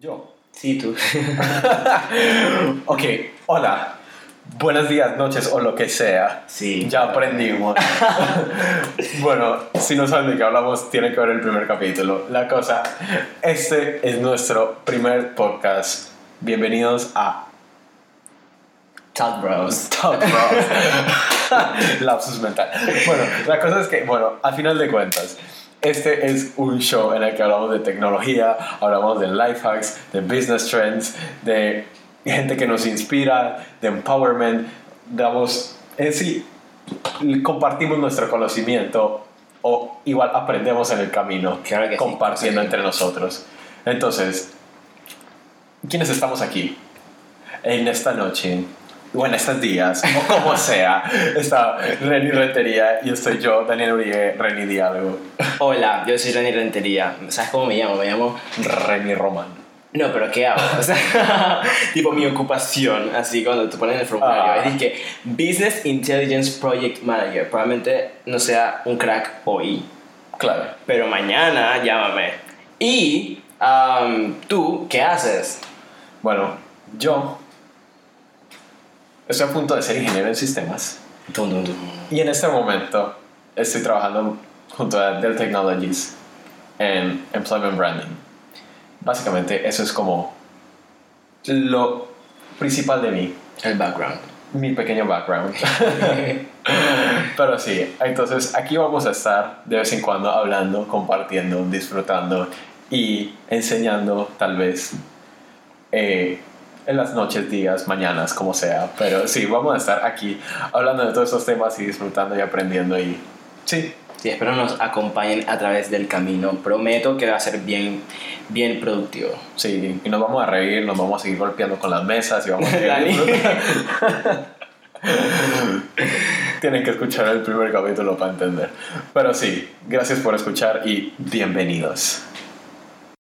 Yo. Sí, tú. ok, hola. Buenos días, noches o lo que sea. Sí. Ya aprendimos. bueno, si no saben de qué hablamos, tienen que ver el primer capítulo. La cosa, este es nuestro primer podcast. Bienvenidos a Talk Bros. Talk Bros. Lapsus mental. Bueno, la cosa es que, bueno, al final de cuentas, este es un show en el que hablamos de tecnología, hablamos de life hacks, de business trends, de gente que nos inspira, de empowerment, damos, en sí, compartimos nuestro conocimiento o igual aprendemos en el camino, Claro que compartiendo Sí. entre nosotros. Entonces, ¿quiénes estamos aquí? En esta noche, estos días, o como sea, está Reni Rentería y estoy yo, Daniel Uribe, Reni Diálogo, Hola, yo soy Rani Rentería. ¿Sabes cómo me llamo? Me llamo. Reni Román. No, pero ¿qué hago? O sea, tipo mi ocupación, así cuando te ponen en el formulario. Ah. Es que Business Intelligence Project Manager. Probablemente no sea un crack hoy, Claro. pero mañana llámame. Y am, tú, ¿qué haces? Bueno, yo estoy a punto de ser ingeniero en sistemas Tum, tum, tum. y en este momento estoy trabajando junto a Dell Technologies en Employment Branding. Básicamente eso es como lo principal de mí, El background. mi pequeño background. Pero sí, entonces aquí vamos a estar de vez en cuando hablando, compartiendo, disfrutando y enseñando tal vez eh, en las noches, días, mañanas, como sea. Pero sí, vamos a estar aquí hablando de todos estos temas y disfrutando y aprendiendo y sí, Sí, espero nos acompañen a través del camino. Prometo que va a ser bien, bien productivo. sí, y nos vamos a reír, nos vamos a seguir golpeando con las mesas y vamos a seguir. Tienen que escuchar el primer capítulo para entender. Pero sí, gracias por escuchar y bienvenidos.